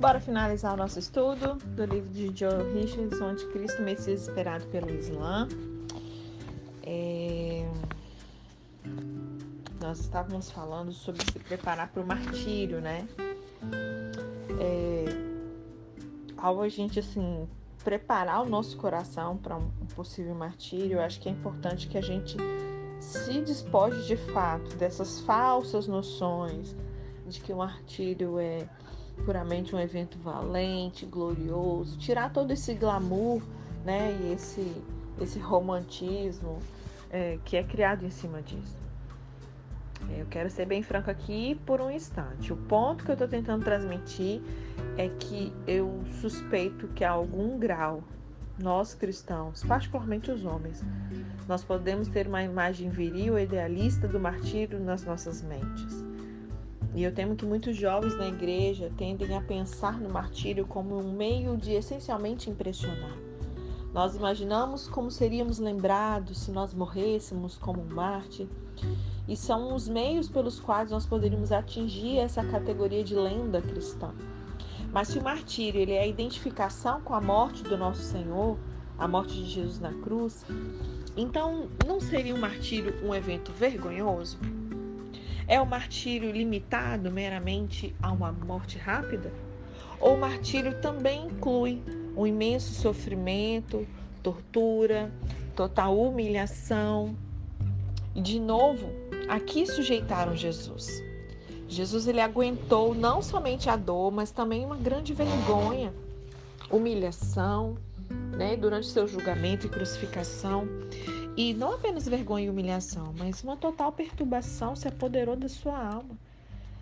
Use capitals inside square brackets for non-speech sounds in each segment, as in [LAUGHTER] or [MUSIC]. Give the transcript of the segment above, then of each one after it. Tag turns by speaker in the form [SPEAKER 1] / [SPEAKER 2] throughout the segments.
[SPEAKER 1] Bora finalizar o nosso estudo do livro de Joe Richardson, Anticristo, Messias Esperado pelo Islã. É... Nós estávamos falando sobre se preparar para o martírio, né? É... Ao a gente, assim, preparar o nosso coração para um possível martírio, eu acho que é importante que a gente se despoje de fato dessas falsas noções de que o martírio é puramente um evento valente, glorioso, tirar todo esse glamour, né, e esse esse romantismo é, que é criado em cima disso. É, eu quero ser bem franco aqui por um instante. O ponto que eu estou tentando transmitir é que eu suspeito que a algum grau nós cristãos, particularmente os homens, nós podemos ter uma imagem viril e idealista do martírio nas nossas mentes. E eu temo que muitos jovens na igreja tendem a pensar no martírio como um meio de essencialmente impressionar. Nós imaginamos como seríamos lembrados se nós morrêssemos como um mártir, e são os meios pelos quais nós poderíamos atingir essa categoria de lenda cristã. Mas se o martírio ele é a identificação com a morte do nosso Senhor, a morte de Jesus na cruz, então não seria o martírio um evento vergonhoso? É o martírio limitado meramente a uma morte rápida? Ou o martírio também inclui um imenso sofrimento, tortura, total humilhação? E de novo, aqui sujeitaram Jesus. Jesus ele aguentou não somente a dor, mas também uma grande vergonha, humilhação, né, durante seu julgamento e crucificação. E não apenas vergonha e humilhação, mas uma total perturbação se apoderou da sua alma.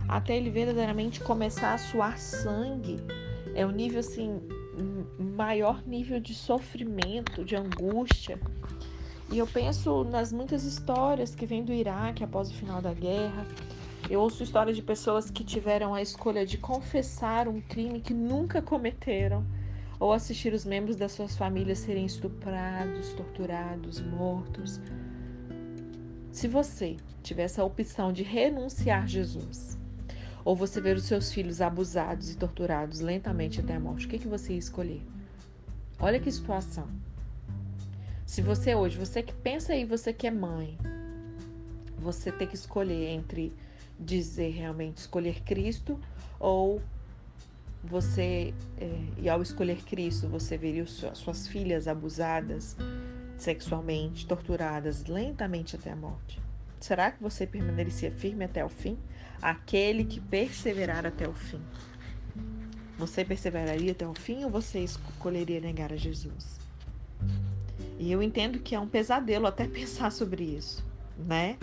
[SPEAKER 1] Até ele verdadeiramente começar a suar sangue. É o um nível assim, maior nível de sofrimento, de angústia. E eu penso nas muitas histórias que vêm do Iraque após o final da guerra. Eu ouço histórias de pessoas que tiveram a escolha de confessar um crime que nunca cometeram ou assistir os membros das suas famílias serem estuprados, torturados, mortos. Se você tiver essa opção de renunciar a Jesus, ou você ver os seus filhos abusados e torturados lentamente até a morte, o que, que você ia escolher? Olha que situação. Se você hoje, você que pensa aí, você que é mãe, você tem que escolher entre dizer realmente escolher Cristo ou você, é, e ao escolher Cristo, você veria suas filhas abusadas sexualmente, torturadas lentamente até a morte? Será que você permaneceria firme até o fim? Aquele que perseverar até o fim. Você perseveraria até o fim ou você escolheria negar a Jesus? E eu entendo que é um pesadelo até [LAUGHS] pensar sobre isso, né?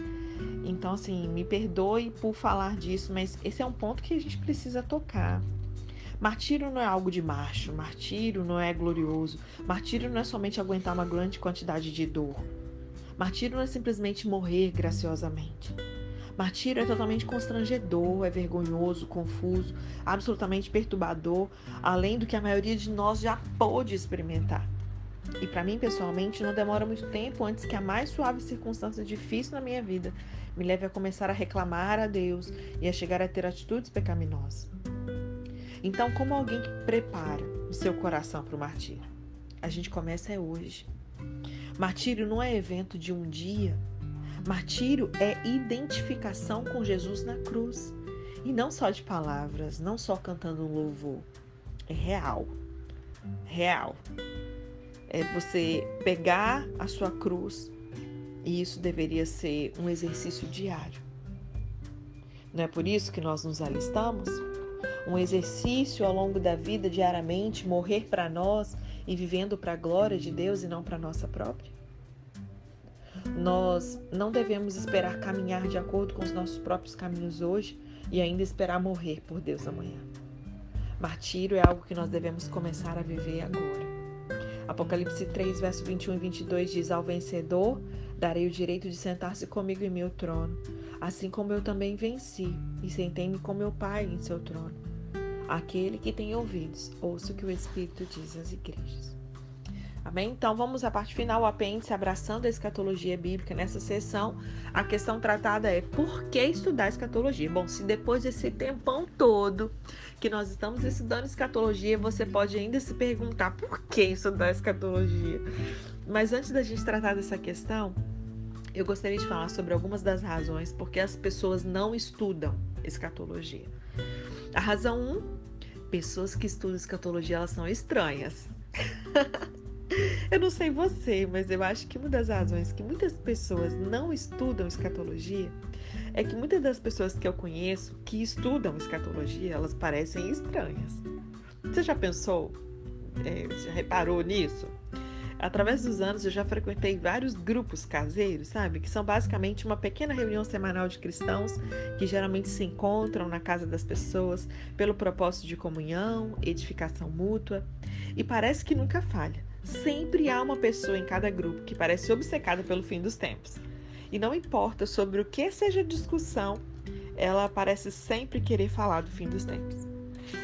[SPEAKER 1] Então, assim, me perdoe por falar disso, mas esse é um ponto que a gente precisa tocar. Martírio não é algo de macho, martírio não é glorioso, martírio não é somente aguentar uma grande quantidade de dor. Martírio não é simplesmente morrer graciosamente. Martírio é totalmente constrangedor, é vergonhoso, confuso, absolutamente perturbador, além do que a maioria de nós já pôde experimentar. E para mim, pessoalmente, não demora muito tempo antes que a mais suave circunstância difícil na minha vida me leve a começar a reclamar a Deus e a chegar a ter atitudes pecaminosas. Então, como alguém que prepara o seu coração para o martírio? A gente começa é hoje. Martírio não é evento de um dia. Martírio é identificação com Jesus na cruz. E não só de palavras, não só cantando um louvor. É real. Real é você pegar a sua cruz e isso deveria ser um exercício diário. Não é por isso que nós nos alistamos? Um exercício ao longo da vida, diariamente, morrer para nós e vivendo para a glória de Deus e não para nossa própria? Nós não devemos esperar caminhar de acordo com os nossos próprios caminhos hoje e ainda esperar morrer por Deus amanhã. Martírio é algo que nós devemos começar a viver agora. Apocalipse 3, verso 21 e 22 diz: Ao vencedor darei o direito de sentar-se comigo em meu trono, assim como eu também venci e sentei-me com meu Pai em seu trono. Aquele que tem ouvidos, ouça o que o Espírito diz às igrejas. Amém? Então vamos à parte final, o apêndice abraçando a escatologia bíblica. Nessa sessão, a questão tratada é por que estudar escatologia? Bom, se depois desse tempão todo que nós estamos estudando escatologia, você pode ainda se perguntar por que estudar escatologia. Mas antes da gente tratar dessa questão, eu gostaria de falar sobre algumas das razões porque as pessoas não estudam escatologia. A razão 1, um, pessoas que estudam escatologia, elas são estranhas. [LAUGHS] eu não sei você, mas eu acho que uma das razões que muitas pessoas não estudam escatologia é que muitas das pessoas que eu conheço que estudam escatologia, elas parecem estranhas. Você já pensou? É, já reparou nisso? Através dos anos eu já frequentei vários grupos caseiros, sabe? Que são basicamente uma pequena reunião semanal de cristãos que geralmente se encontram na casa das pessoas pelo propósito de comunhão, edificação mútua. E parece que nunca falha. Sempre há uma pessoa em cada grupo que parece obcecada pelo fim dos tempos. E não importa sobre o que seja a discussão, ela parece sempre querer falar do fim dos tempos.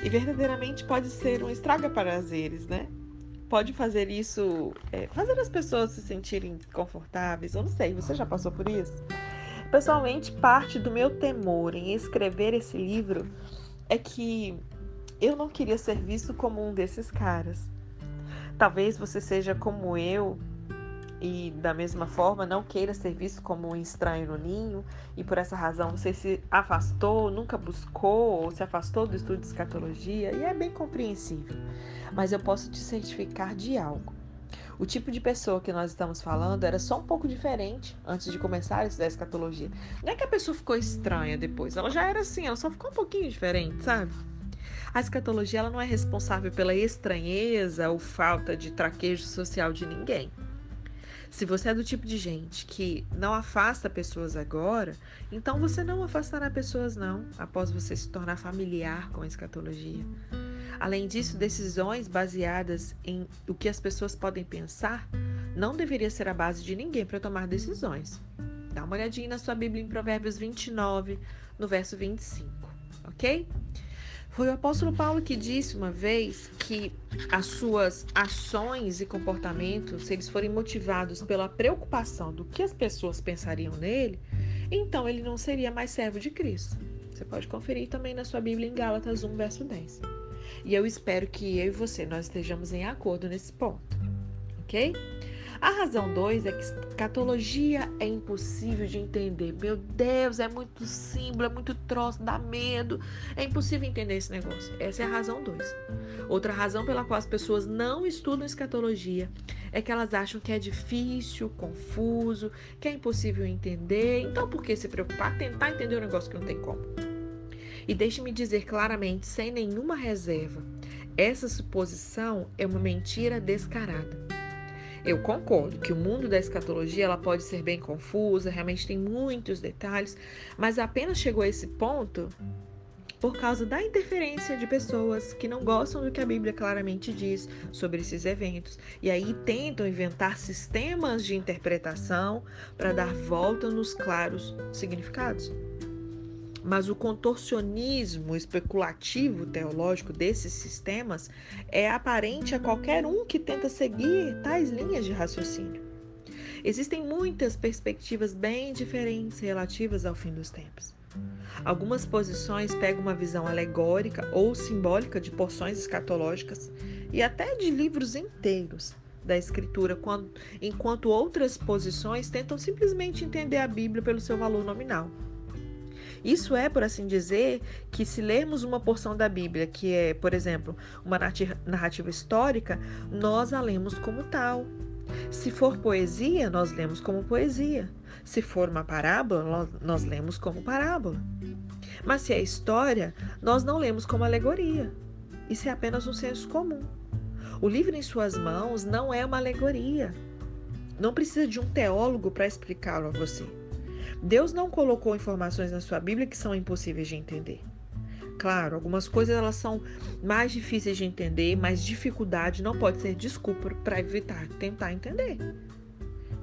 [SPEAKER 1] E verdadeiramente pode ser um estraga prazeres, né? Pode fazer isso, é, fazer as pessoas se sentirem confortáveis. Eu não sei, você já passou por isso? Pessoalmente, parte do meu temor em escrever esse livro é que eu não queria ser visto como um desses caras. Talvez você seja como eu e da mesma forma não queira ser visto como um estranho no ninho e por essa razão você se afastou, nunca buscou ou se afastou do estudo de escatologia e é bem compreensível. Mas eu posso te certificar de algo. O tipo de pessoa que nós estamos falando era só um pouco diferente antes de começar a estudar escatologia. Não é que a pessoa ficou estranha depois, ela já era assim, ela só ficou um pouquinho diferente, sabe? A escatologia ela não é responsável pela estranheza ou falta de traquejo social de ninguém. Se você é do tipo de gente que não afasta pessoas agora, então você não afastará pessoas não, após você se tornar familiar com a escatologia. Além disso, decisões baseadas em o que as pessoas podem pensar não deveria ser a base de ninguém para tomar decisões. Dá uma olhadinha na sua Bíblia em Provérbios 29, no verso 25, ok? Foi o apóstolo Paulo que disse uma vez que as suas ações e comportamentos, se eles forem motivados pela preocupação do que as pessoas pensariam nele, então ele não seria mais servo de Cristo. Você pode conferir também na sua Bíblia em Gálatas 1, verso 10. E eu espero que eu e você nós estejamos em acordo nesse ponto, ok? A razão 2 é que escatologia é impossível de entender. Meu Deus, é muito símbolo, é muito troço, dá medo. É impossível entender esse negócio. Essa é a razão 2. Outra razão pela qual as pessoas não estudam escatologia é que elas acham que é difícil, confuso, que é impossível entender. Então, por que se preocupar? Tentar entender um negócio que não tem como. E deixe-me dizer claramente, sem nenhuma reserva, essa suposição é uma mentira descarada. Eu concordo que o mundo da escatologia ela pode ser bem confusa, realmente tem muitos detalhes, mas apenas chegou a esse ponto por causa da interferência de pessoas que não gostam do que a Bíblia claramente diz sobre esses eventos e aí tentam inventar sistemas de interpretação para dar volta nos claros significados. Mas o contorcionismo especulativo teológico desses sistemas é aparente a qualquer um que tenta seguir tais linhas de raciocínio. Existem muitas perspectivas bem diferentes relativas ao fim dos tempos. Algumas posições pegam uma visão alegórica ou simbólica de porções escatológicas e até de livros inteiros da Escritura, enquanto outras posições tentam simplesmente entender a Bíblia pelo seu valor nominal. Isso é, por assim dizer, que se lermos uma porção da Bíblia, que é, por exemplo, uma narrativa histórica, nós a lemos como tal. Se for poesia, nós lemos como poesia. Se for uma parábola, nós lemos como parábola. Mas se é história, nós não lemos como alegoria. Isso é apenas um senso comum. O livro em suas mãos não é uma alegoria. Não precisa de um teólogo para explicá-lo a você. Deus não colocou informações na sua Bíblia que são impossíveis de entender. Claro, algumas coisas elas são mais difíceis de entender, mas dificuldade não pode ser desculpa para evitar tentar entender.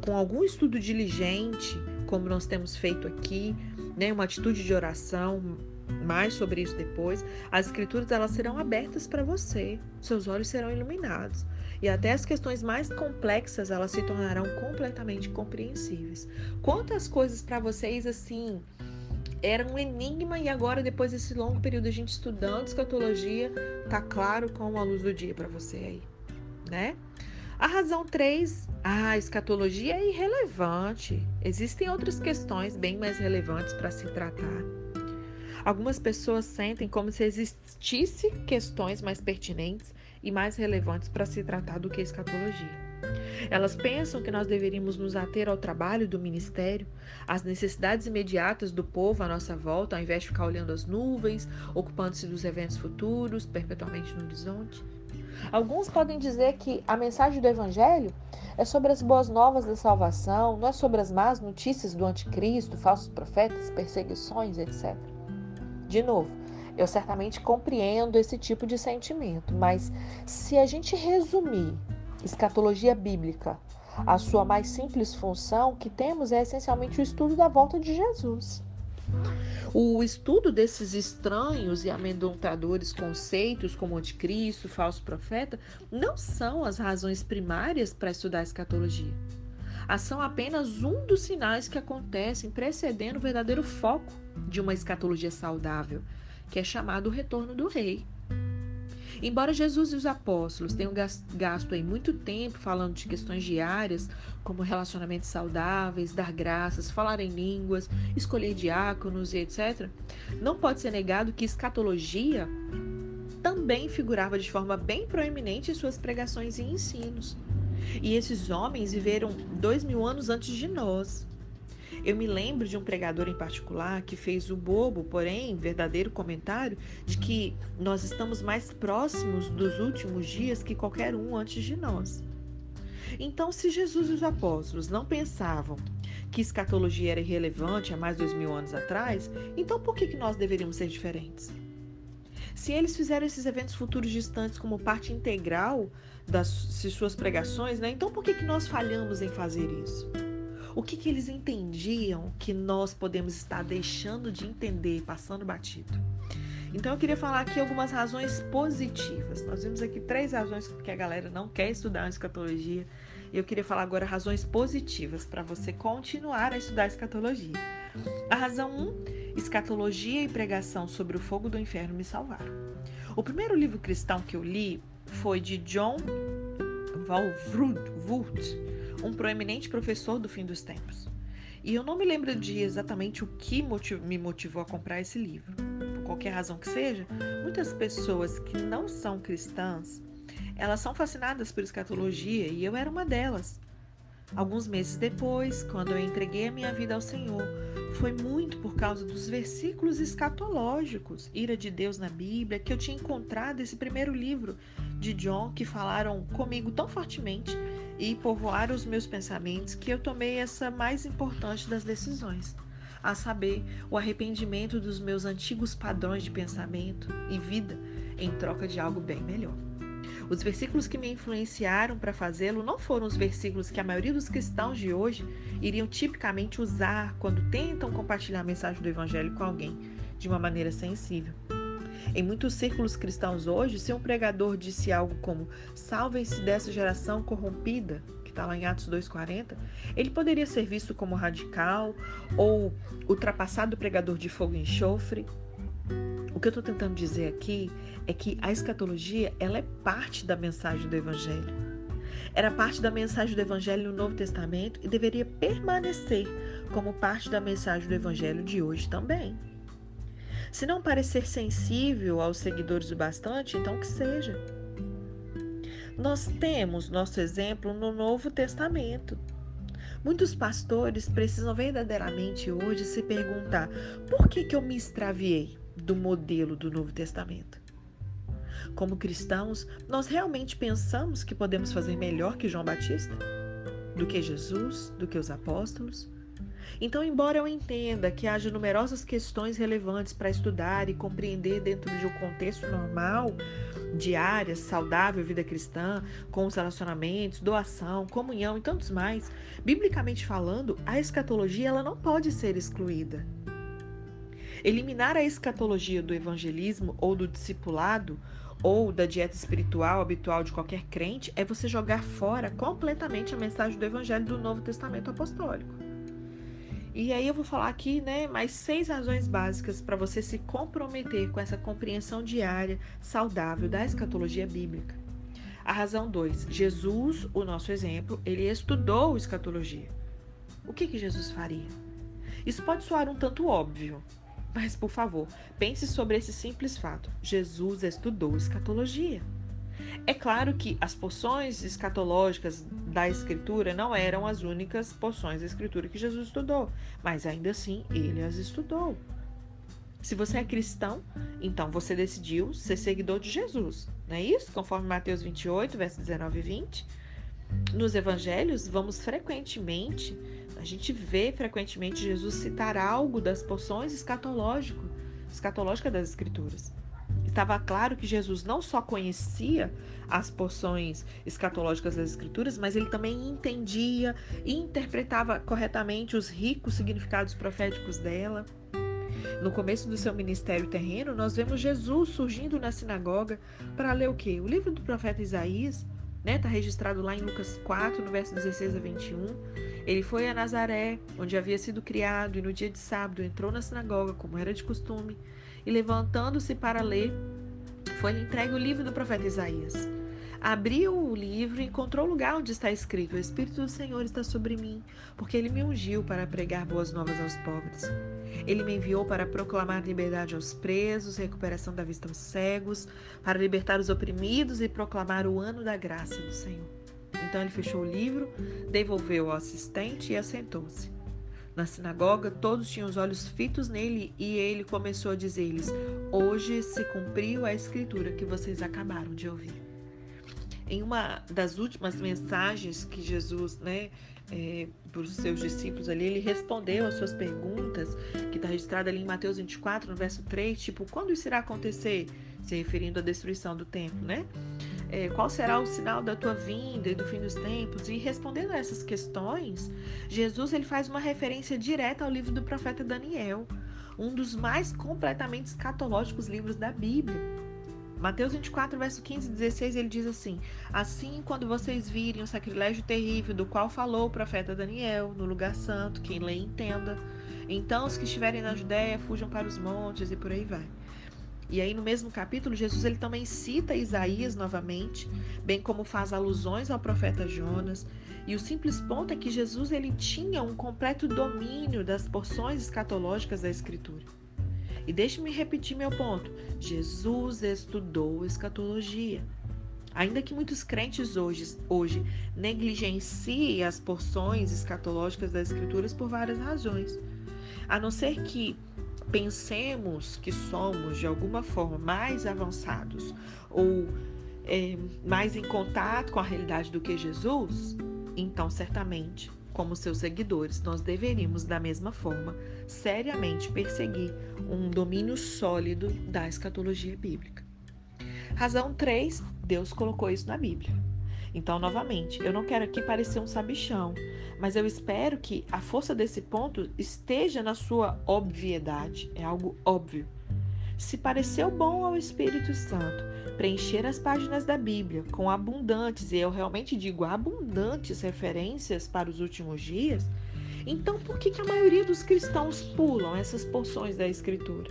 [SPEAKER 1] Com algum estudo diligente, como nós temos feito aqui, né, uma atitude de oração, mais sobre isso depois, as escrituras elas serão abertas para você, seus olhos serão iluminados e até as questões mais complexas elas se tornarão completamente compreensíveis. Quantas coisas para vocês assim era um enigma e agora depois desse longo período a gente estudando escatologia, tá claro como a luz do dia para você aí, né? A razão 3, a escatologia é irrelevante. Existem outras questões bem mais relevantes para se tratar. Algumas pessoas sentem como se existisse questões mais pertinentes e mais relevantes para se tratar do que a escatologia. Elas pensam que nós deveríamos nos ater ao trabalho do ministério, às necessidades imediatas do povo à nossa volta, ao invés de ficar olhando as nuvens, ocupando-se dos eventos futuros, perpetuamente no horizonte. Alguns podem dizer que a mensagem do Evangelho é sobre as boas novas da salvação, não é sobre as más notícias do anticristo, falsos profetas, perseguições, etc. De novo, eu certamente compreendo esse tipo de sentimento, mas se a gente resumir escatologia bíblica, a sua mais simples função que temos é essencialmente o estudo da volta de Jesus. O estudo desses estranhos e amedrontadores conceitos como anticristo, falso profeta, não são as razões primárias para estudar a escatologia. A são apenas um dos sinais que acontecem precedendo o verdadeiro foco de uma escatologia saudável, que é chamado o retorno do rei. Embora Jesus e os apóstolos tenham gasto aí muito tempo falando de questões diárias, como relacionamentos saudáveis, dar graças, falar em línguas, escolher diáconos e etc., não pode ser negado que escatologia também figurava de forma bem proeminente em suas pregações e ensinos. E esses homens viveram dois mil anos antes de nós. Eu me lembro de um pregador em particular que fez o bobo, porém verdadeiro comentário de que nós estamos mais próximos dos últimos dias que qualquer um antes de nós. Então, se Jesus e os apóstolos não pensavam que escatologia era irrelevante há mais de dois mil anos atrás, então por que, que nós deveríamos ser diferentes? Se eles fizeram esses eventos futuros distantes como parte integral das suas pregações, né, então por que, que nós falhamos em fazer isso? O que, que eles entendiam que nós podemos estar deixando de entender, passando batido? Então eu queria falar aqui algumas razões positivas. Nós vimos aqui três razões porque a galera não quer estudar a escatologia. Eu queria falar agora razões positivas para você continuar a estudar a escatologia. A razão 1, um, escatologia e pregação sobre o fogo do inferno me salvaram. O primeiro livro cristão que eu li foi de John Walvoord, um proeminente professor do fim dos tempos. E eu não me lembro de exatamente o que motiv me motivou a comprar esse livro. Por qualquer razão que seja, muitas pessoas que não são cristãs, elas são fascinadas por escatologia e eu era uma delas. Alguns meses depois, quando eu entreguei a minha vida ao Senhor, foi muito por causa dos versículos escatológicos, ira de Deus na Bíblia, que eu tinha encontrado esse primeiro livro de John que falaram comigo tão fortemente e povoaram os meus pensamentos que eu tomei essa mais importante das decisões, a saber, o arrependimento dos meus antigos padrões de pensamento e vida em troca de algo bem melhor. Os versículos que me influenciaram para fazê-lo não foram os versículos que a maioria dos cristãos de hoje iriam tipicamente usar quando tentam compartilhar a mensagem do Evangelho com alguém de uma maneira sensível. Em muitos círculos cristãos hoje, se um pregador disse algo como salvem-se dessa geração corrompida, que está lá em Atos 2,40, ele poderia ser visto como radical ou ultrapassado pregador de fogo e enxofre. O que eu estou tentando dizer aqui é que a escatologia ela é parte da mensagem do Evangelho. Era parte da mensagem do Evangelho no Novo Testamento e deveria permanecer como parte da mensagem do Evangelho de hoje também. Se não parecer sensível aos seguidores o bastante, então que seja. Nós temos nosso exemplo no Novo Testamento. Muitos pastores precisam verdadeiramente hoje se perguntar: por que, que eu me extraviei do modelo do Novo Testamento? Como cristãos, nós realmente pensamos que podemos fazer melhor que João Batista? Do que Jesus? Do que os apóstolos? Então, embora eu entenda que haja numerosas questões relevantes para estudar e compreender dentro de um contexto normal, de áreas, saudável, vida cristã, com os relacionamentos, doação, comunhão e tantos mais, biblicamente falando, a escatologia ela não pode ser excluída. Eliminar a escatologia do evangelismo ou do discipulado ou da dieta espiritual habitual de qualquer crente é você jogar fora completamente a mensagem do evangelho do Novo Testamento apostólico. E aí eu vou falar aqui, né, mais seis razões básicas para você se comprometer com essa compreensão diária, saudável da escatologia bíblica. A razão 2. Jesus, o nosso exemplo, ele estudou escatologia. O que, que Jesus faria? Isso pode soar um tanto óbvio, mas, por favor, pense sobre esse simples fato: Jesus estudou escatologia. É claro que as porções escatológicas da Escritura não eram as únicas porções da Escritura que Jesus estudou, mas ainda assim ele as estudou. Se você é cristão, então você decidiu ser seguidor de Jesus, não é isso? Conforme Mateus 28, versos 19 e 20. Nos evangelhos, vamos frequentemente a gente vê frequentemente Jesus citar algo das porções escatológico, escatológica das Escrituras. Estava claro que Jesus não só conhecia as porções escatológicas das Escrituras, mas ele também entendia e interpretava corretamente os ricos significados proféticos dela. No começo do seu ministério terreno, nós vemos Jesus surgindo na sinagoga para ler o quê? O livro do profeta Isaías, né? Está registrado lá em Lucas 4, no verso 16 a 21. Ele foi a Nazaré, onde havia sido criado, e no dia de sábado entrou na sinagoga, como era de costume, e levantando-se para ler, foi-lhe entregue o livro do profeta Isaías. Abriu o livro e encontrou o lugar onde está escrito: O Espírito do Senhor está sobre mim, porque ele me ungiu para pregar boas novas aos pobres. Ele me enviou para proclamar liberdade aos presos, recuperação da vista aos cegos, para libertar os oprimidos e proclamar o ano da graça do Senhor. Então ele fechou o livro, devolveu ao assistente e assentou-se. Na sinagoga, todos tinham os olhos fitos nele e ele começou a dizer-lhes: Hoje se cumpriu a escritura que vocês acabaram de ouvir. Em uma das últimas mensagens que Jesus, né, é, para os seus discípulos ali, ele respondeu às suas perguntas, que está registrada ali em Mateus 24, no verso 3, tipo, quando isso irá acontecer? Se referindo à destruição do templo, né? É, qual será o sinal da tua vinda e do fim dos tempos? E respondendo a essas questões, Jesus ele faz uma referência direta ao livro do profeta Daniel, um dos mais completamente escatológicos livros da Bíblia. Mateus 24, verso 15 e 16, ele diz assim: Assim, quando vocês virem o sacrilégio terrível do qual falou o profeta Daniel, no lugar santo, quem lê entenda. Então, os que estiverem na Judéia fujam para os montes e por aí vai. E aí, no mesmo capítulo, Jesus ele também cita Isaías novamente, bem como faz alusões ao profeta Jonas. E o simples ponto é que Jesus ele tinha um completo domínio das porções escatológicas da Escritura. E deixe-me repetir meu ponto: Jesus estudou escatologia. Ainda que muitos crentes hoje, hoje negligenciem as porções escatológicas das Escrituras por várias razões, a não ser que pensemos que somos de alguma forma mais avançados ou é, mais em contato com a realidade do que Jesus, então certamente como seus seguidores, nós deveríamos, da mesma forma, seriamente perseguir um domínio sólido da escatologia bíblica. Razão 3, Deus colocou isso na Bíblia. Então, novamente, eu não quero aqui parecer um sabichão, mas eu espero que a força desse ponto esteja na sua obviedade, é algo óbvio. Se pareceu bom ao Espírito Santo preencher as páginas da Bíblia com abundantes, e eu realmente digo abundantes referências para os últimos dias, então por que, que a maioria dos cristãos pulam essas porções da Escritura?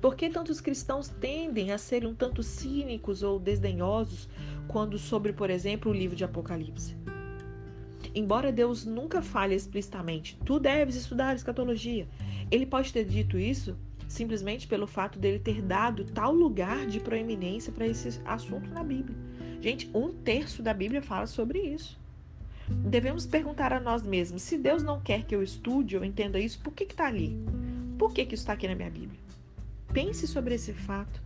[SPEAKER 1] Por que tantos cristãos tendem a ser um tanto cínicos ou desdenhosos quando sobre, por exemplo, o livro de Apocalipse? Embora Deus nunca fale explicitamente, tu deves estudar escatologia, ele pode ter dito isso simplesmente pelo fato dele ter dado tal lugar de proeminência para esse assunto na Bíblia. Gente, um terço da Bíblia fala sobre isso. Devemos perguntar a nós mesmos: se Deus não quer que eu estude ou entenda isso, por que está ali? Por que, que isso está aqui na minha Bíblia? Pense sobre esse fato.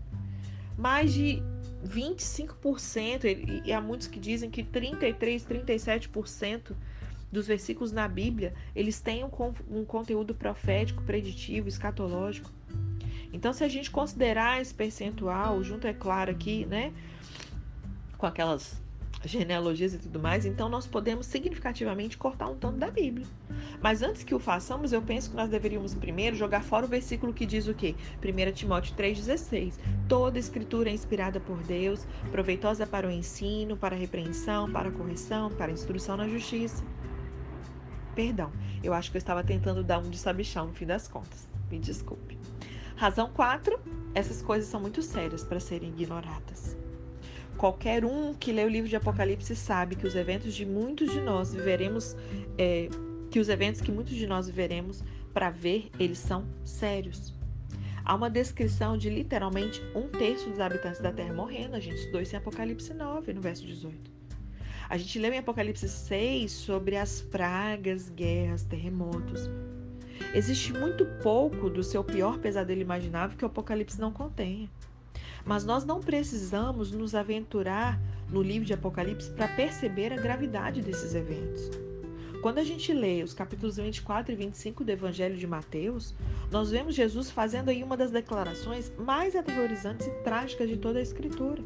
[SPEAKER 1] Mais de 25%, e há muitos que dizem que 33, 37% dos versículos na Bíblia, eles têm um, um conteúdo profético, preditivo, escatológico. Então, se a gente considerar esse percentual, junto, é claro, aqui, né, com aquelas genealogias e tudo mais, então nós podemos significativamente cortar um tanto da Bíblia. Mas antes que o façamos, eu penso que nós deveríamos primeiro jogar fora o versículo que diz o quê? 1 Timóteo 3,16. Toda escritura é inspirada por Deus, proveitosa para o ensino, para a repreensão, para a correção, para a instrução na justiça. Perdão, eu acho que eu estava tentando dar um de sabichão no fim das contas. Me desculpe. Razão 4. Essas coisas são muito sérias para serem ignoradas. Qualquer um que lê o livro de Apocalipse sabe que os eventos de muitos de nós viveremos, é, que os eventos que muitos de nós viveremos para ver, eles são sérios. Há uma descrição de literalmente um terço dos habitantes da Terra morrendo. A gente estudou isso em Apocalipse 9, no verso 18. A gente leu em Apocalipse 6 sobre as pragas, guerras, terremotos. Existe muito pouco do seu pior pesadelo imaginável que o Apocalipse não contenha. Mas nós não precisamos nos aventurar no livro de Apocalipse para perceber a gravidade desses eventos. Quando a gente lê os capítulos 24 e 25 do Evangelho de Mateus, nós vemos Jesus fazendo aí uma das declarações mais aterrorizantes e trágicas de toda a Escritura.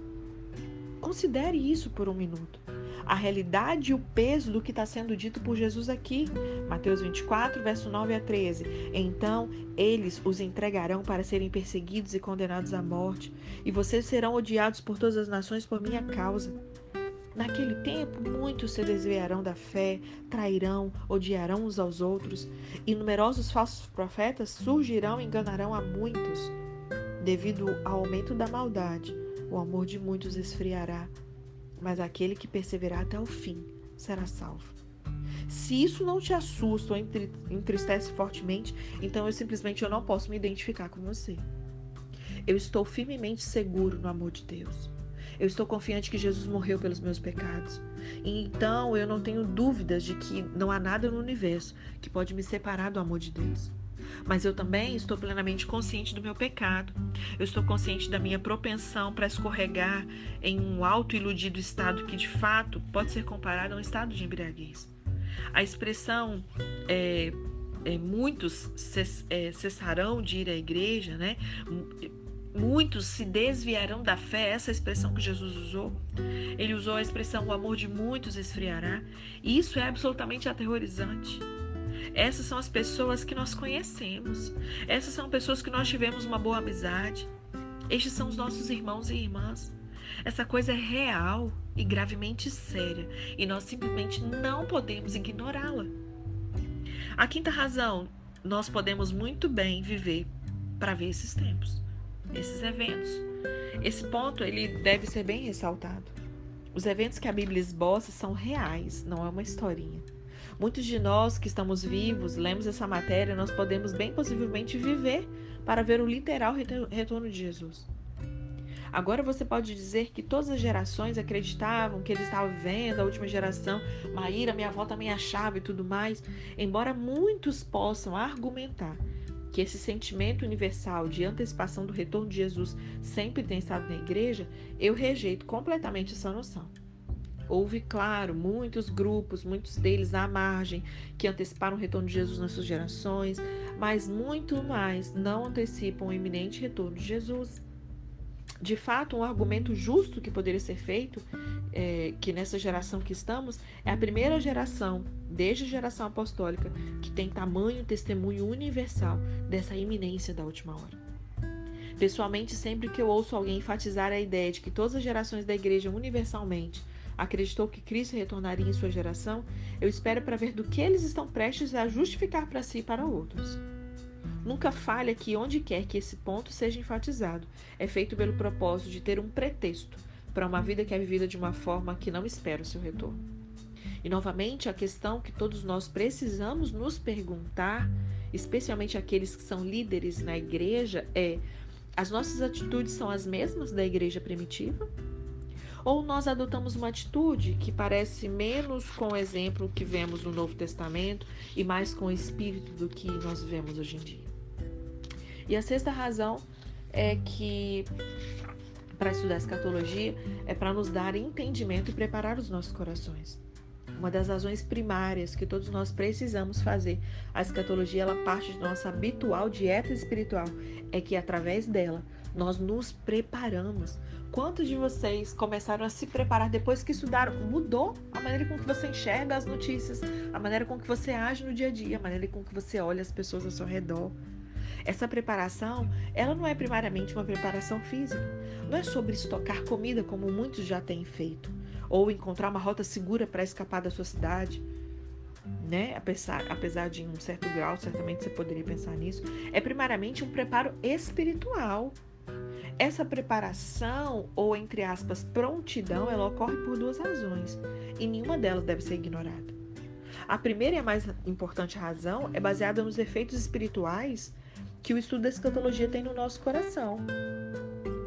[SPEAKER 1] Considere isso por um minuto a realidade e o peso do que está sendo dito por Jesus aqui. Mateus 24, verso 9 a 13. Então eles os entregarão para serem perseguidos e condenados à morte, e vocês serão odiados por todas as nações por minha causa. Naquele tempo, muitos se desviarão da fé, trairão, odiarão uns aos outros, e numerosos falsos profetas surgirão e enganarão a muitos. Devido ao aumento da maldade, o amor de muitos esfriará mas aquele que perseverar até o fim será salvo. Se isso não te assusta ou entristece fortemente, então eu simplesmente eu não posso me identificar com você. Eu estou firmemente seguro no amor de Deus. Eu estou confiante que Jesus morreu pelos meus pecados. Então eu não tenho dúvidas de que não há nada no universo que pode me separar do amor de Deus mas eu também estou plenamente consciente do meu pecado. Eu estou consciente da minha propensão para escorregar em um auto-iludido estado que, de fato, pode ser comparado a um estado de embriaguez. A expressão é, é, muitos é, cessarão de ir à igreja, né? Muitos se desviarão da fé, essa expressão que Jesus usou. Ele usou a expressão o amor de muitos esfriará. Isso é absolutamente aterrorizante. Essas são as pessoas que nós conhecemos. Essas são pessoas que nós tivemos uma boa amizade. Estes são os nossos irmãos e irmãs. Essa coisa é real e gravemente séria e nós simplesmente não podemos ignorá-la. A quinta razão, nós podemos muito bem viver para ver esses tempos, esses eventos. Esse ponto ele deve ser bem ressaltado. Os eventos que a Bíblia esboça são reais, não é uma historinha. Muitos de nós que estamos vivos, lemos essa matéria, nós podemos bem possivelmente viver para ver o literal retorno de Jesus. Agora você pode dizer que todas as gerações acreditavam que ele estava vivendo, a última geração, Maíra, minha avó também achava e tudo mais. Embora muitos possam argumentar que esse sentimento universal de antecipação do retorno de Jesus sempre tem estado na igreja, eu rejeito completamente essa noção. Houve, claro, muitos grupos, muitos deles à margem, que anteciparam o retorno de Jesus nas suas gerações, mas muito mais não antecipam o iminente retorno de Jesus. De fato, um argumento justo que poderia ser feito, é, que nessa geração que estamos, é a primeira geração, desde a geração apostólica, que tem tamanho testemunho universal dessa iminência da última hora. Pessoalmente, sempre que eu ouço alguém enfatizar a ideia de que todas as gerações da igreja universalmente acreditou que Cristo retornaria em sua geração, eu espero para ver do que eles estão prestes a justificar para si e para outros. Nunca falha que, onde quer que esse ponto seja enfatizado, é feito pelo propósito de ter um pretexto para uma vida que é vivida de uma forma que não espera o seu retorno. E novamente, a questão que todos nós precisamos nos perguntar, especialmente aqueles que são líderes na igreja, é: as nossas atitudes são as mesmas da igreja primitiva? Ou nós adotamos uma atitude que parece menos com o exemplo que vemos no Novo Testamento e mais com o espírito do que nós vemos hoje em dia. E a sexta razão é que para estudar escatologia é para nos dar entendimento e preparar os nossos corações. Uma das razões primárias que todos nós precisamos fazer a escatologia, ela parte de nossa habitual dieta espiritual, é que através dela Nós nos preparamos. Quantos de vocês começaram a se preparar depois que estudaram? Mudou a maneira com que você enxerga as notícias, a maneira com que você age no dia a dia, a maneira com que você olha as pessoas ao seu redor. Essa preparação, ela não é primariamente uma preparação física. Não é sobre estocar comida como muitos já têm feito, ou encontrar uma rota segura para escapar da sua cidade né? Apesar, apesar de em um certo grau, certamente você poderia pensar nisso, é primariamente um preparo espiritual. Essa preparação, ou entre aspas, prontidão, ela ocorre por duas razões, e nenhuma delas deve ser ignorada. A primeira e a mais importante razão é baseada nos efeitos espirituais que o estudo da escatologia tem no nosso coração.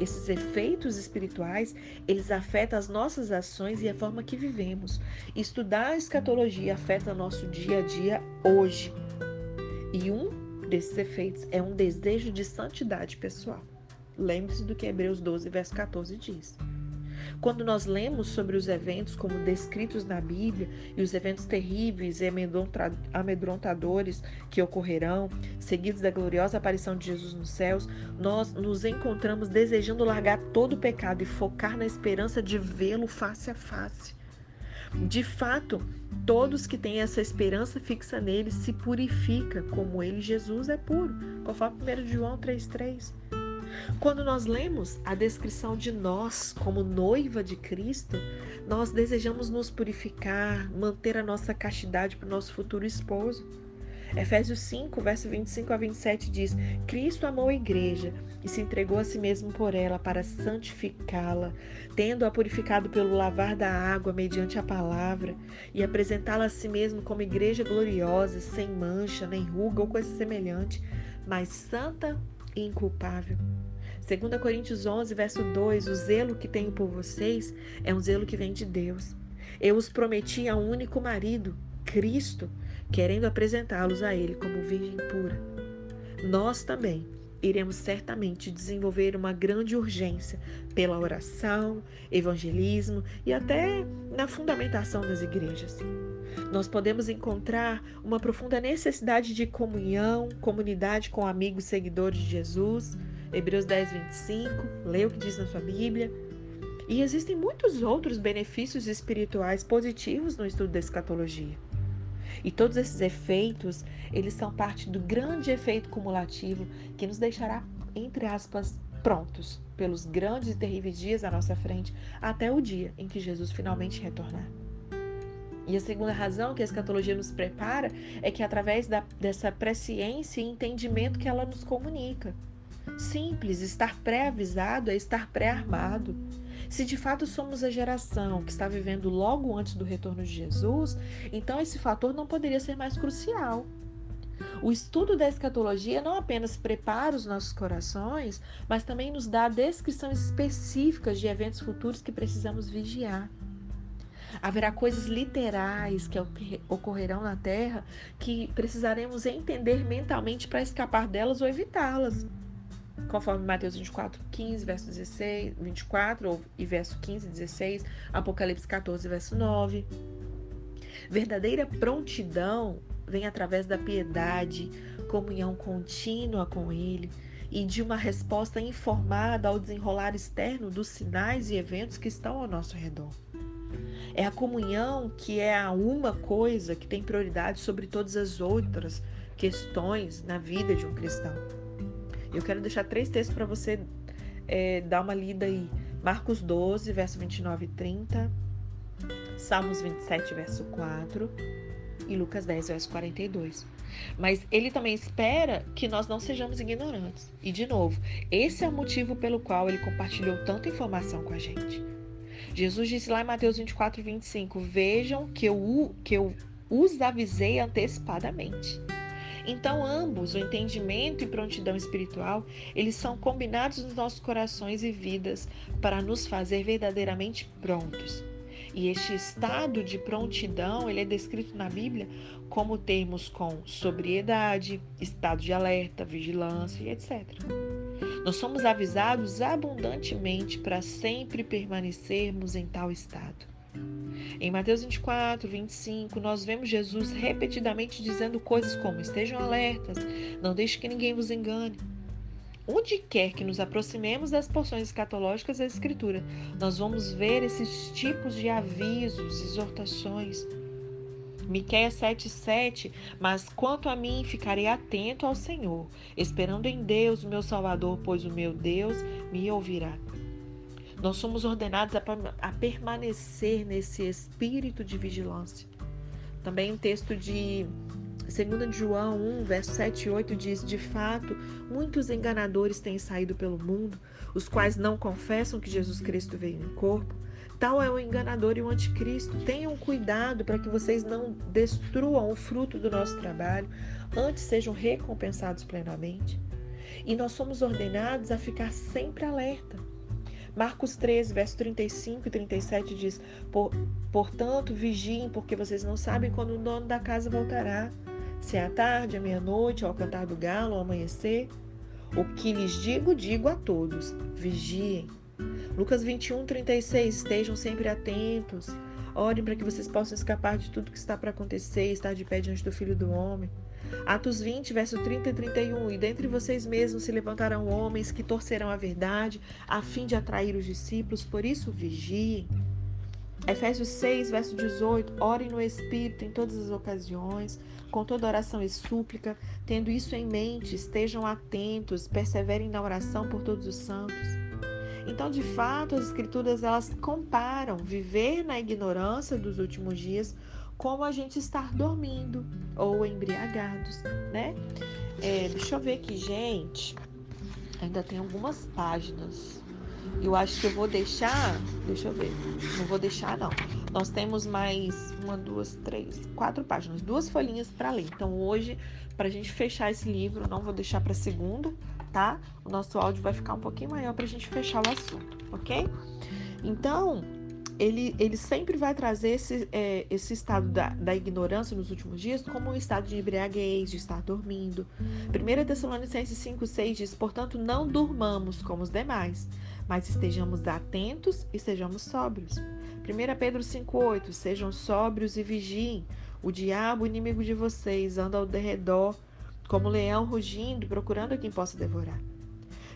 [SPEAKER 1] Esses efeitos espirituais, eles afetam as nossas ações e a forma que vivemos. Estudar a escatologia afeta nosso dia a dia hoje. E um desses efeitos é um desejo de santidade pessoal. Lembre-se do que Hebreus 12, verso 14 diz. Quando nós lemos sobre os eventos como descritos na Bíblia e os eventos terríveis e amedrontadores que ocorrerão, seguidos da gloriosa aparição de Jesus nos céus, nós nos encontramos desejando largar todo o pecado e focar na esperança de vê-lo face a face. De fato, todos que têm essa esperança fixa nele se purifica, como ele, Jesus, é puro, conforme 1 João 3,3. Quando nós lemos a descrição de nós como noiva de Cristo, nós desejamos nos purificar, manter a nossa castidade para o nosso futuro esposo. Efésios 5, verso 25 a 27 diz: Cristo amou a igreja e se entregou a si mesmo por ela para santificá-la, tendo-a purificado pelo lavar da água mediante a palavra, e apresentá-la a si mesmo como igreja gloriosa, sem mancha, nem ruga ou coisa semelhante, mas santa e inculpável. 2 Coríntios 11, verso 2: O zelo que tenho por vocês é um zelo que vem de Deus. Eu os prometi a um único marido, Cristo, querendo apresentá-los a Ele como virgem pura. Nós também iremos certamente desenvolver uma grande urgência pela oração, evangelismo e até na fundamentação das igrejas. Nós podemos encontrar uma profunda necessidade de comunhão, comunidade com amigos seguidores de Jesus Hebreus 10, 25, leia o que diz na sua Bíblia. E existem muitos outros benefícios espirituais positivos no estudo da escatologia. E todos esses efeitos, eles são parte do grande efeito cumulativo que nos deixará, entre aspas, prontos pelos grandes e terríveis dias à nossa frente, até o dia em que Jesus finalmente retornar. E a segunda razão que a escatologia nos prepara é que através da, dessa presciência e entendimento que ela nos comunica. Simples, estar pré-avisado é estar pré-armado. Se de fato somos a geração que está vivendo logo antes do retorno de Jesus, então esse fator não poderia ser mais crucial. O estudo da escatologia não apenas prepara os nossos corações, mas também nos dá descrições específicas de eventos futuros que precisamos vigiar. Haverá coisas literais que ocorrerão na Terra que precisaremos entender mentalmente para escapar delas ou evitá-las conforme Mateus 24, 15, verso 16, 24 e verso 15 e 16, Apocalipse 14, verso 9. Verdadeira prontidão vem através da piedade, comunhão contínua com Ele e de uma resposta informada ao desenrolar externo dos sinais e eventos que estão ao nosso redor. É a comunhão que é a uma coisa que tem prioridade sobre todas as outras questões na vida de um cristão. Eu quero deixar três textos para você é, dar uma lida aí. Marcos 12, verso 29 e 30. Salmos 27, verso 4. E Lucas 10, verso 42. Mas ele também espera que nós não sejamos ignorantes. E, de novo, esse é o motivo pelo qual ele compartilhou tanta informação com a gente. Jesus disse lá em Mateus 24, 25: Vejam que eu, que eu os avisei antecipadamente. Então, ambos, o entendimento e prontidão espiritual, eles são combinados nos nossos corações e vidas para nos fazer verdadeiramente prontos. E este estado de prontidão, ele é descrito na Bíblia como termos com sobriedade, estado de alerta, vigilância e etc. Nós somos avisados abundantemente para sempre permanecermos em tal estado. Em Mateus 24, 25, nós vemos Jesus repetidamente dizendo coisas como: estejam alertas, não deixe que ninguém vos engane. onde quer que nos aproximemos das porções escatológicas da Escritura, nós vamos ver esses tipos de avisos, exortações. Miqueias 7,7 Mas quanto a mim, ficarei atento ao Senhor, esperando em Deus, meu Salvador, pois o meu Deus me ouvirá. Nós somos ordenados a, a permanecer nesse espírito de vigilância. Também o texto de 2 João 1, verso 7 e 8 diz: De fato, muitos enganadores têm saído pelo mundo, os quais não confessam que Jesus Cristo veio em corpo. Tal é o enganador e o anticristo. Tenham cuidado para que vocês não destruam o fruto do nosso trabalho, antes sejam recompensados plenamente. E nós somos ordenados a ficar sempre alerta. Marcos 13, verso 35 e 37 diz: Portanto, vigiem, porque vocês não sabem quando o dono da casa voltará se é à tarde, à meia-noite, ao cantar do galo, ao amanhecer. O que lhes digo, digo a todos: vigiem. Lucas 21, 36. Estejam sempre atentos. Orem para que vocês possam escapar de tudo que está para acontecer e estar de pé diante do Filho do Homem. Atos 20, verso 30 e 31. E dentre vocês mesmos se levantarão homens que torcerão a verdade, a fim de atrair os discípulos. Por isso, vigiem. Efésios 6, verso 18: Orem no Espírito em todas as ocasiões, com toda oração e súplica, tendo isso em mente, estejam atentos, perseverem na oração por todos os santos. Então, de fato, as escrituras elas comparam viver na ignorância dos últimos dias como a gente estar dormindo ou embriagados, né? É, deixa eu ver aqui, gente. Ainda tem algumas páginas. Eu acho que eu vou deixar. Deixa eu ver. Não vou deixar, não. Nós temos mais uma, duas, três, quatro páginas, duas folhinhas para ler. Então, hoje, para a gente fechar esse livro, não vou deixar para segunda, tá? O nosso áudio vai ficar um pouquinho maior para a gente fechar o assunto, ok? Então, ele, ele sempre vai trazer esse, é, esse estado da, da ignorância nos últimos dias como um estado de embriaguez, de estar dormindo. 1 Tessalonicenses 5, 6 diz: Portanto, não durmamos como os demais, mas estejamos atentos e sejamos sóbrios. 1 Pedro 5,8 Sejam sóbrios e vigiem. O diabo, inimigo de vocês, anda ao derredor como leão rugindo, procurando a quem possa devorar.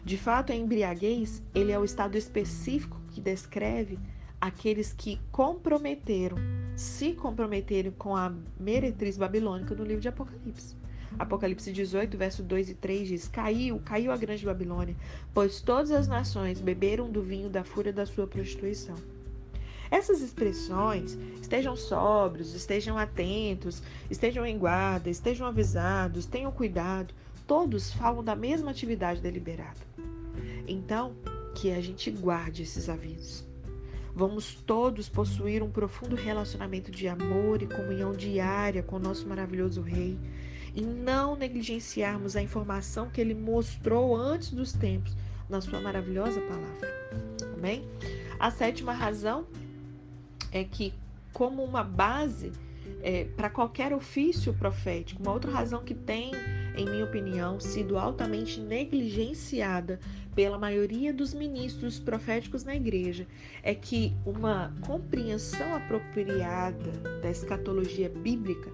[SPEAKER 1] De fato, a embriaguez ele é o estado específico que descreve aqueles que comprometeram, se comprometeram com a meretriz babilônica no livro de Apocalipse. Apocalipse 18, verso 2 e 3 diz: Caiu, caiu a grande Babilônia, pois todas as nações beberam do vinho da fúria da sua prostituição. Essas expressões, estejam sóbrios, estejam atentos, estejam em guarda, estejam avisados, tenham cuidado, todos falam da mesma atividade deliberada. Então, que a gente guarde esses avisos. Vamos todos possuir um profundo relacionamento de amor e comunhão diária com o nosso maravilhoso Rei e não negligenciarmos a informação que ele mostrou antes dos tempos na sua maravilhosa palavra. Amém? A sétima razão é que, como uma base é, para qualquer ofício profético, uma outra razão que tem, em minha opinião, sido altamente negligenciada pela maioria dos ministros proféticos na igreja é que uma compreensão apropriada da escatologia bíblica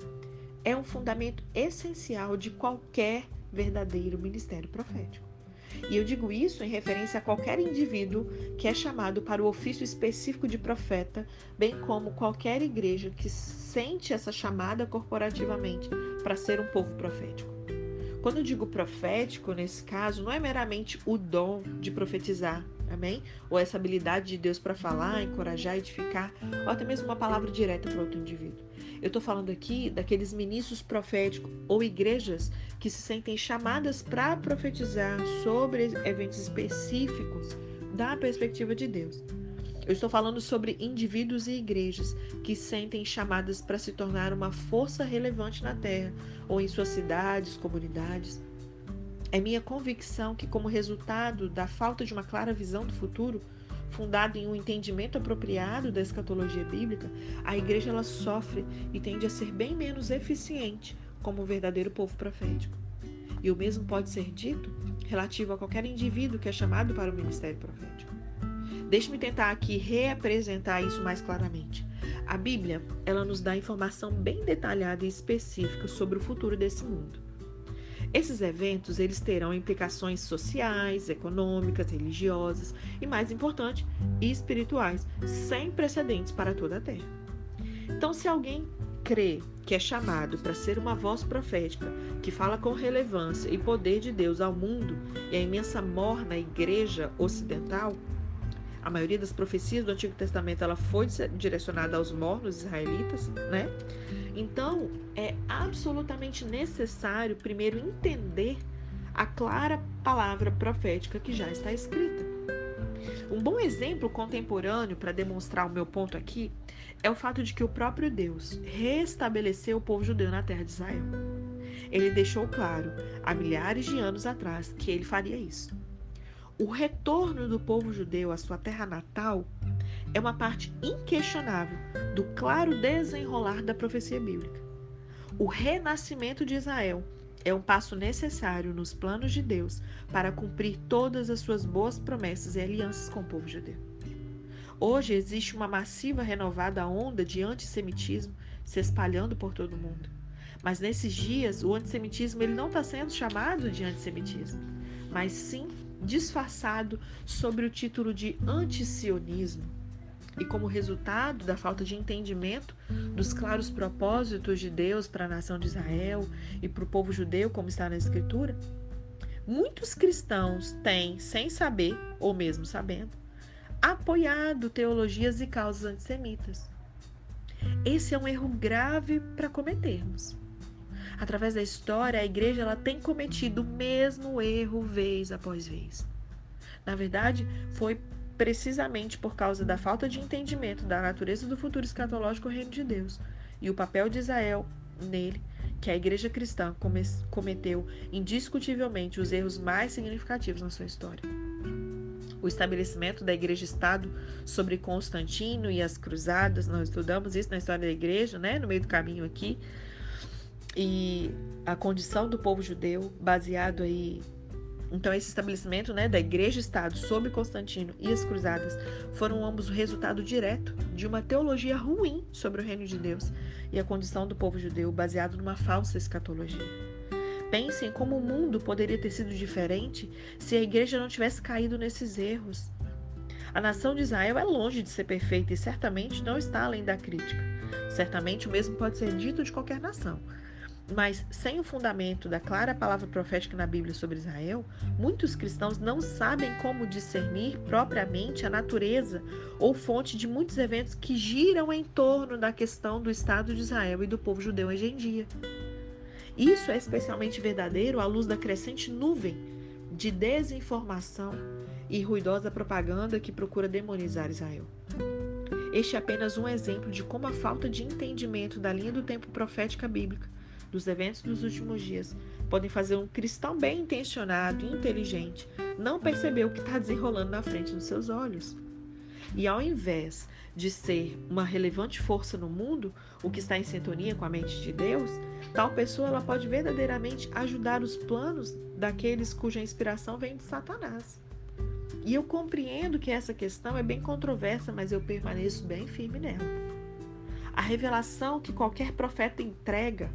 [SPEAKER 1] é um fundamento essencial de qualquer verdadeiro ministério profético. E eu digo isso em referência a qualquer indivíduo que é chamado para o ofício específico de profeta, bem como qualquer igreja que sente essa chamada corporativamente para ser um povo profético. Quando eu digo profético, nesse caso, não é meramente o dom de profetizar, amém? Ou essa habilidade de Deus para falar, encorajar, edificar, ou até mesmo uma palavra direta para outro indivíduo. Eu estou falando aqui daqueles ministros proféticos ou igrejas que se sentem chamadas para profetizar sobre eventos específicos da perspectiva de Deus. Eu estou falando sobre indivíduos e igrejas que sentem chamadas para se tornar uma força relevante na terra ou em suas cidades, comunidades. É minha convicção que, como resultado da falta de uma clara visão do futuro, fundada em um entendimento apropriado da escatologia bíblica, a igreja ela sofre e tende a ser bem menos eficiente como um verdadeiro povo profético. E o mesmo pode ser dito relativo a qualquer indivíduo que é chamado para o ministério profético. Deixe-me tentar aqui reapresentar isso mais claramente. A Bíblia, ela nos dá informação bem detalhada e específica sobre o futuro desse mundo. Esses eventos eles terão implicações sociais, econômicas, religiosas e, mais importante, espirituais, sem precedentes para toda a Terra. Então, se alguém crê que é chamado para ser uma voz profética que fala com relevância e poder de Deus ao mundo e à imensa morna igreja ocidental, a maioria das profecias do Antigo Testamento ela foi direcionada aos mornos israelitas, né? Então, é absolutamente necessário primeiro entender a clara palavra profética que já está escrita. Um bom exemplo contemporâneo para demonstrar o meu ponto aqui é o fato de que o próprio Deus restabeleceu o povo judeu na terra de Israel. Ele deixou claro, há milhares de anos atrás, que ele faria isso. O retorno do povo judeu à sua terra natal é uma parte inquestionável do claro desenrolar da profecia bíblica. O renascimento de Israel é um passo necessário nos planos de Deus para cumprir todas as suas boas promessas e alianças com o povo judeu. Hoje existe uma massiva renovada onda de antissemitismo se espalhando por todo o mundo. Mas nesses dias, o antissemitismo ele não está sendo chamado de antissemitismo, mas sim disfarçado sobre o título de antisionismo. E como resultado da falta de entendimento dos claros propósitos de Deus para a nação de Israel e para o povo judeu, como está na Escritura, muitos cristãos têm, sem saber, ou mesmo sabendo, apoiado teologias e causas antissemitas. Esse é um erro grave para cometermos. Através da história, a igreja ela tem cometido o mesmo erro vez após vez. Na verdade, foi precisamente por causa da falta de entendimento da natureza do futuro escatológico reino de Deus e o papel de Israel nele que a igreja cristã cometeu indiscutivelmente os erros mais significativos na sua história. O estabelecimento da igreja-estado sobre Constantino e as cruzadas, nós estudamos isso na história da igreja, né, no meio do caminho aqui, e a condição do povo judeu, baseado aí. Então, esse estabelecimento né, da Igreja-Estado sob Constantino e as Cruzadas foram ambos o resultado direto de uma teologia ruim sobre o reino de Deus e a condição do povo judeu, baseado numa falsa escatologia. Pensem como o mundo poderia ter sido diferente se a igreja não tivesse caído nesses erros. A nação de Israel é longe de ser perfeita e certamente não está além da crítica. Certamente o mesmo pode ser dito de qualquer nação. Mas sem o fundamento da clara palavra profética na Bíblia sobre Israel, muitos cristãos não sabem como discernir propriamente a natureza ou fonte de muitos eventos que giram em torno da questão do Estado de Israel e do povo judeu hoje em dia. Isso é especialmente verdadeiro à luz da crescente nuvem de desinformação e ruidosa propaganda que procura demonizar Israel. Este é apenas um exemplo de como a falta de entendimento da linha do tempo profética bíblica dos eventos dos últimos dias podem fazer um cristão bem intencionado e inteligente não perceber o que está desenrolando na frente dos seus olhos. E ao invés de ser uma relevante força no mundo, o que está em sintonia com a mente de Deus, tal pessoa ela pode verdadeiramente ajudar os planos daqueles cuja inspiração vem de Satanás. E eu compreendo que essa questão é bem controversa, mas eu permaneço bem firme nela. A revelação que qualquer profeta entrega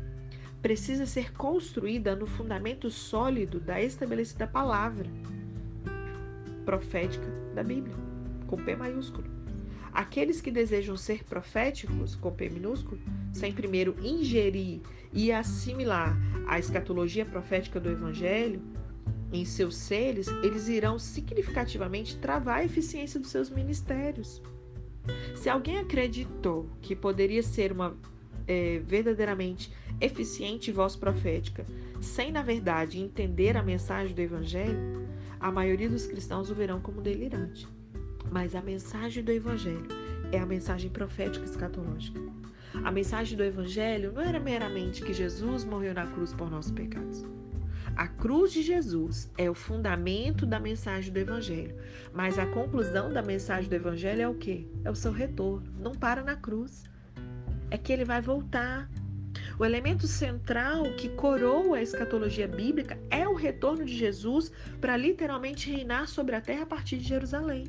[SPEAKER 1] precisa ser construída no fundamento sólido da estabelecida palavra profética da Bíblia, com P maiúsculo. Aqueles que desejam ser proféticos, com P minúsculo, sem primeiro ingerir e assimilar a escatologia profética do Evangelho em seus seres, eles irão significativamente travar a eficiência dos seus ministérios. Se alguém acreditou que poderia ser uma é, verdadeiramente eficiente voz profética, sem na verdade entender a mensagem do Evangelho, a maioria dos cristãos o verão como delirante. Mas a mensagem do Evangelho é a mensagem profética escatológica. A mensagem do Evangelho não era meramente que Jesus morreu na cruz por nossos pecados. A cruz de Jesus é o fundamento da mensagem do Evangelho, mas a conclusão da mensagem do Evangelho é o quê? É o seu retorno. Não para na cruz. É que ele vai voltar o elemento central que coroa a escatologia bíblica é o retorno de Jesus para literalmente reinar sobre a terra a partir de Jerusalém.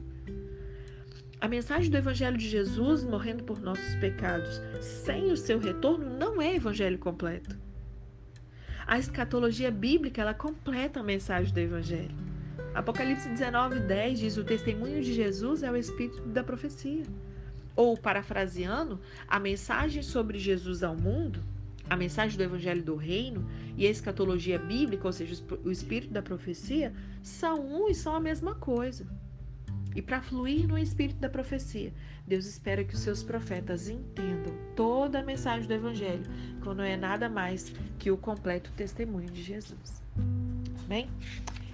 [SPEAKER 1] A mensagem do Evangelho de Jesus morrendo por nossos pecados sem o seu retorno não é evangelho completo. A escatologia bíblica ela completa a mensagem do Evangelho. Apocalipse 19, 10 diz: O testemunho de Jesus é o espírito da profecia. Ou, parafraseando, a mensagem sobre Jesus ao mundo, a mensagem do Evangelho do Reino e a escatologia bíblica, ou seja, o espírito da profecia, são um e são a mesma coisa. E para fluir no espírito da profecia, Deus espera que os seus profetas entendam toda a mensagem do Evangelho, que não é nada mais que o completo testemunho de Jesus. Amém?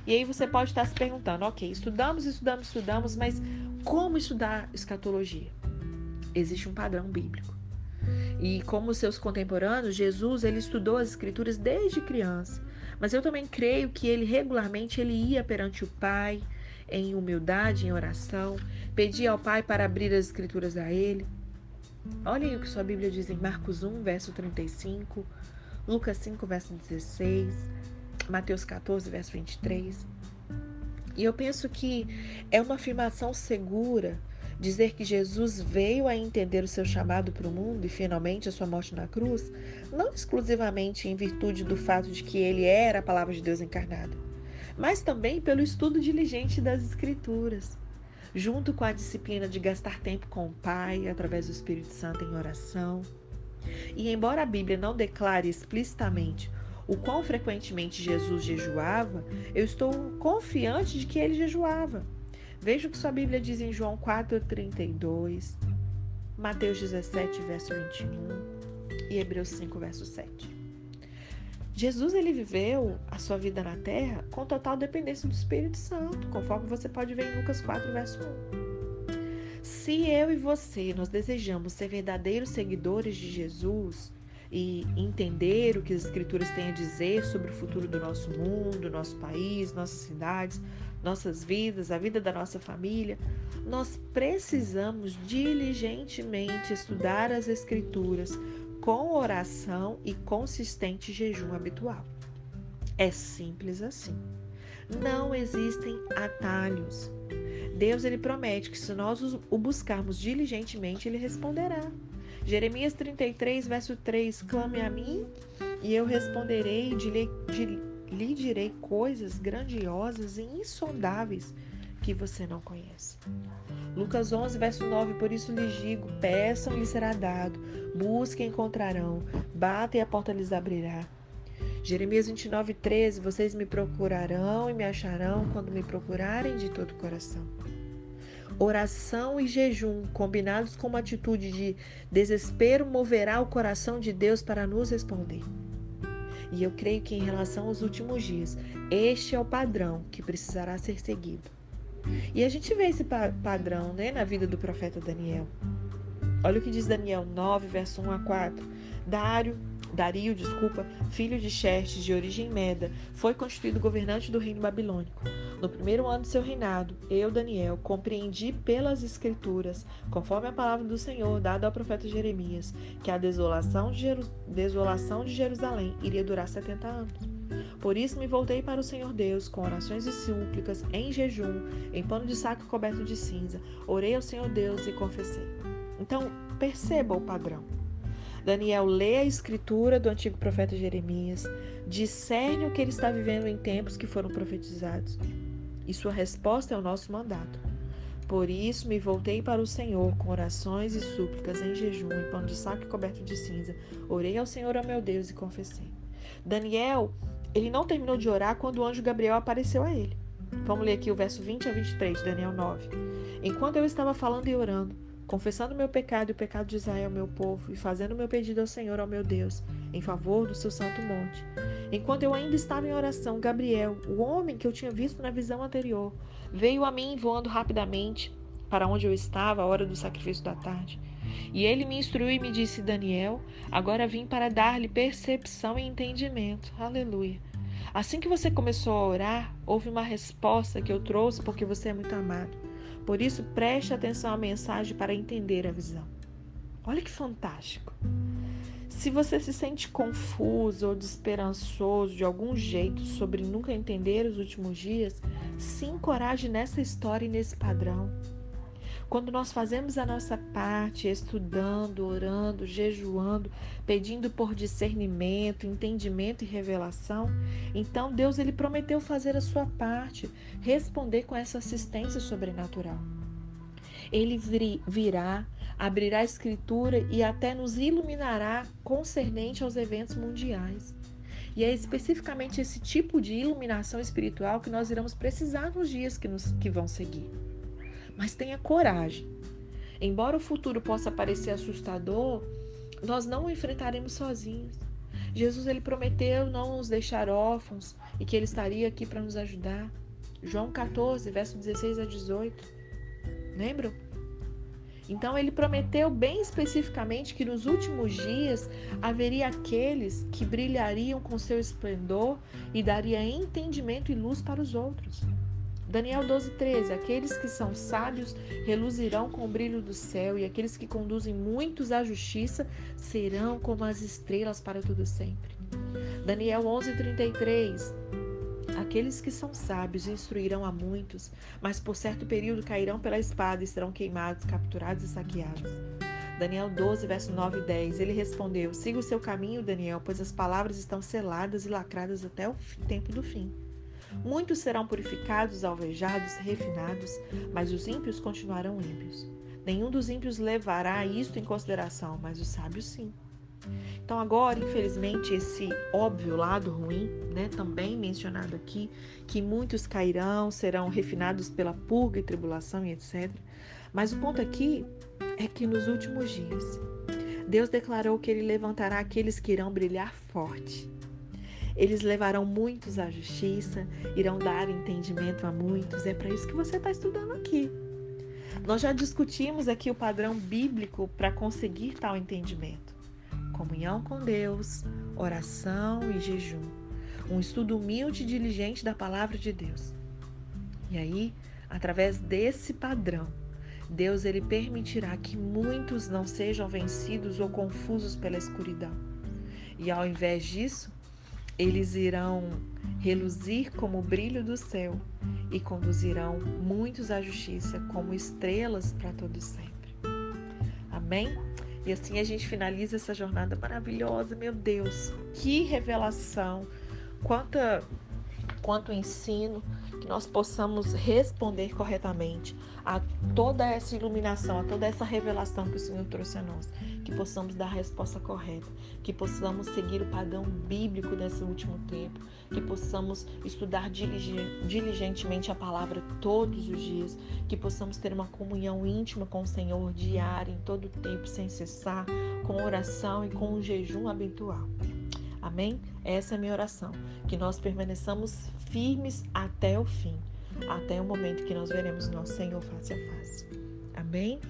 [SPEAKER 1] E aí você pode estar se perguntando, ok, estudamos, estudamos, estudamos, mas como estudar escatologia? Existe um padrão bíblico. E como seus contemporâneos, Jesus ele estudou as escrituras desde criança. Mas eu também creio que ele regularmente ele ia perante o Pai, em humildade, em oração, pedir ao Pai para abrir as Escrituras a Ele. Olhem o que sua Bíblia diz em Marcos 1, verso 35, Lucas 5, verso 16, Mateus 14, verso 23. E eu penso que é uma afirmação segura dizer que Jesus veio a entender o seu chamado para o mundo e finalmente a sua morte na cruz, não exclusivamente em virtude do fato de que ele era a palavra de Deus encarnada mas também pelo estudo diligente das Escrituras, junto com a disciplina de gastar tempo com o Pai através do Espírito Santo em oração. E embora a Bíblia não declare explicitamente o quão frequentemente Jesus jejuava, eu estou confiante de que ele jejuava. Veja o que sua Bíblia diz em João 4,32, Mateus 17, verso 21 e Hebreus 5, verso 7. Jesus ele viveu a sua vida na terra com total dependência do Espírito Santo, conforme você pode ver em Lucas 4, verso 1. Se eu e você nós desejamos ser verdadeiros seguidores de Jesus e entender o que as Escrituras têm a dizer sobre o futuro do nosso mundo, nosso país, nossas cidades, nossas vidas, a vida da nossa família, nós precisamos diligentemente estudar as Escrituras com oração e consistente jejum habitual. É simples assim. Não existem atalhos. Deus ele promete que se nós o buscarmos diligentemente, ele responderá. Jeremias 33, verso 3: Clame a mim e eu responderei lhe direi coisas grandiosas e insondáveis que você não conhece. Lucas 11, verso 9: Por isso lhes digo: peçam e será dado, busquem encontrarão, batem e a porta lhes abrirá. Jeremias 29, 13: Vocês me procurarão e me acharão quando me procurarem de todo o coração. Oração e jejum, combinados com uma atitude de desespero, moverá o coração de Deus para nos responder. E eu creio que, em relação aos últimos dias, este é o padrão que precisará ser seguido. E a gente vê esse padrão né, na vida do profeta Daniel. Olha o que diz Daniel 9, verso 1 a 4. Dário, Dario, desculpa, filho de Xerxes, de origem meda, foi constituído governante do reino babilônico. No primeiro ano de seu reinado, eu, Daniel, compreendi pelas escrituras, conforme a palavra do Senhor dada ao profeta Jeremias, que a desolação de, Jeru desolação de Jerusalém iria durar 70 anos. Por isso me voltei para o Senhor Deus, com orações e súplicas, em jejum, em pano de saco coberto de cinza. Orei ao Senhor Deus e confessei. Então, perceba o padrão. Daniel lê a escritura do antigo profeta Jeremias, discerne o que ele está vivendo em tempos que foram profetizados. E sua resposta é o nosso mandato. Por isso me voltei para o Senhor com orações e súplicas em jejum, em pano de saco coberto de cinza. Orei ao Senhor, ao meu Deus, e confessei. Daniel ele não terminou de orar quando o anjo Gabriel apareceu a ele. Vamos ler aqui o verso 20 a 23 de Daniel 9. Enquanto eu estava falando e orando, confessando meu pecado e o pecado de Israel, meu povo, e fazendo meu pedido ao Senhor, ao meu Deus, em favor do seu santo monte. Enquanto eu ainda estava em oração, Gabriel, o homem que eu tinha visto na visão anterior, veio a mim voando rapidamente para onde eu estava à hora do sacrifício da tarde. E ele me instruiu e me disse: Daniel, agora vim para dar-lhe percepção e entendimento. Aleluia. Assim que você começou a orar, houve uma resposta que eu trouxe porque você é muito amado. Por isso, preste atenção à mensagem para entender a visão. Olha que fantástico. Se você se sente confuso ou desesperançoso de algum jeito sobre nunca entender os últimos dias, se encoraje nessa história e nesse padrão. Quando nós fazemos a nossa parte, estudando, orando, jejuando, pedindo por discernimento, entendimento e revelação, então Deus ele prometeu fazer a sua parte, responder com essa assistência sobrenatural. Ele virá, abrirá a escritura e até nos iluminará concernente aos eventos mundiais. E é especificamente esse tipo de iluminação espiritual que nós iremos precisar nos dias que, nos, que vão seguir. Mas tenha coragem. Embora o futuro possa parecer assustador, nós não o enfrentaremos sozinhos. Jesus ele prometeu não nos deixar órfãos e que ele estaria aqui para nos ajudar. João 14, verso 16 a 18. Lembram? Então ele prometeu bem especificamente que nos últimos dias haveria aqueles que brilhariam com seu esplendor e daria entendimento e luz para os outros. Daniel 12:13 Aqueles que são sábios reluzirão com o brilho do céu e aqueles que conduzem muitos à justiça serão como as estrelas para todo sempre. Daniel 11:33 Aqueles que são sábios instruirão a muitos, mas por certo período cairão pela espada e serão queimados, capturados e saqueados. Daniel 12, verso 9 e 10. Ele respondeu: Siga o seu caminho, Daniel, pois as palavras estão seladas e lacradas até o tempo do fim. Muitos serão purificados, alvejados, refinados, mas os ímpios continuarão ímpios. Nenhum dos ímpios levará isto em consideração, mas os sábios sim. Então agora, infelizmente, esse óbvio lado ruim, né, também mencionado aqui, que muitos cairão, serão refinados pela purga e tribulação e etc. Mas o ponto aqui é que nos últimos dias, Deus declarou que ele levantará aqueles que irão brilhar forte. Eles levarão muitos à justiça, irão dar entendimento a muitos. É para isso que você está estudando aqui. Nós já discutimos aqui o padrão bíblico para conseguir tal entendimento comunhão com Deus, oração e jejum. Um estudo humilde e diligente da palavra de Deus. E aí, através desse padrão, Deus ele permitirá que muitos não sejam vencidos ou confusos pela escuridão. E ao invés disso, eles irão reluzir como o brilho do céu e conduzirão muitos à justiça como estrelas para todos sempre. Amém? E assim a gente finaliza essa jornada maravilhosa. Meu Deus, que revelação! Quanta, quanto ensino que nós possamos responder corretamente a toda essa iluminação, a toda essa revelação que o Senhor trouxe a nós, que possamos dar a resposta correta, que possamos seguir o padrão bíblico desse último tempo, que possamos estudar diligentemente a palavra todos os dias, que possamos ter uma comunhão íntima com o Senhor diária, em todo o tempo, sem cessar, com oração e com um jejum habitual. Amém? Essa é a minha oração. Que nós permaneçamos firmes até o fim, até o momento que nós veremos nosso Senhor face a face. Amém?